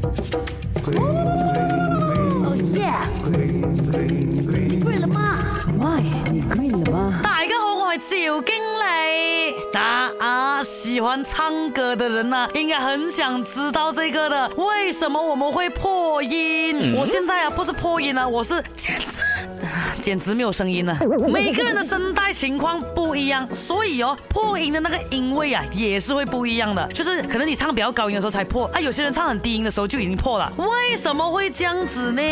哦耶！你 g 了吗？你了吗？大家好，我赵啊，喜欢唱歌的人呐，应该很想知道这个的。为什么我们会破音？我现在啊，不是破音啊，我是。简直没有声音了。每个人的声带情况不一样，所以哦，破音的那个音位啊，也是会不一样的。就是可能你唱比较高音的时候才破，啊，有些人唱很低音的时候就已经破了。为什么会这样子呢？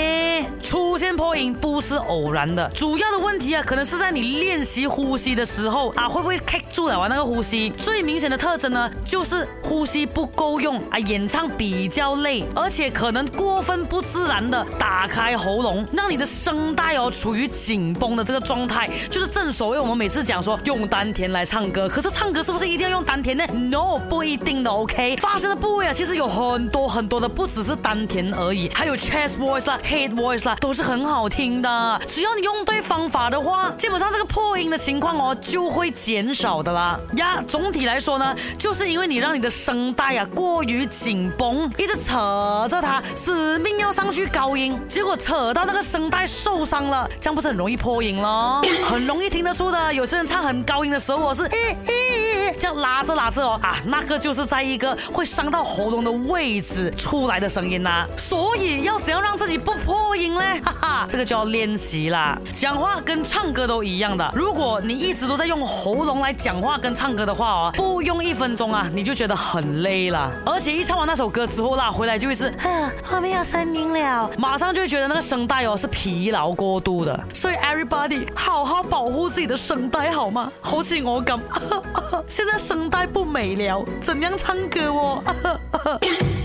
出现破音不是偶然的，主要的问题啊，可能是在你练习呼吸的时候啊，会不会卡住了啊？那个呼吸最明显的特征呢，就是呼吸不够用啊，演唱比较累，而且可能过分不自然的打开喉咙，让你的声带哦处于。紧绷的这个状态，就是正所谓我们每次讲说用丹田来唱歌，可是唱歌是不是一定要用丹田呢？No，不一定的。OK，发声的部位啊，其实有很多很多的，不只是丹田而已，还有 chest voice 啦、head voice 啦，都是很好听的。只要你用对方法的话，基本上这个破音的情况哦，就会减少的啦。呀，总体来说呢，就是因为你让你的声带啊过于紧绷，一直扯着它，死命要上去高音，结果扯到那个声带受伤了，将不是。很容易破音咯，很容易听得出的。有些人唱很高音的时候，我是 这样拉着拉着哦，啊，那个就是在一个会伤到喉咙的位置出来的声音呐。所以，要怎要让自己不破音呢？哈哈，这个就要练习啦。讲话跟唱歌都一样的，如果你一直都在用喉咙来讲话跟唱歌的话哦，不用一分钟啊，你就觉得很累了。而且一唱完那首歌之后啦，回来就会是啊，没有声音了，马上就会觉得那个声带哦是疲劳过度的。所以，everybody 好好保护自己的声带，好吗？好似我咁，现在声带不美了，怎样唱歌哦？